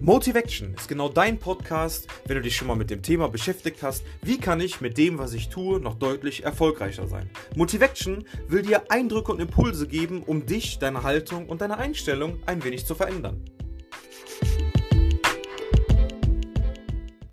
Motivation ist genau dein Podcast, wenn du dich schon mal mit dem Thema beschäftigt hast, wie kann ich mit dem, was ich tue, noch deutlich erfolgreicher sein. Motivation will dir Eindrücke und Impulse geben, um dich, deine Haltung und deine Einstellung ein wenig zu verändern.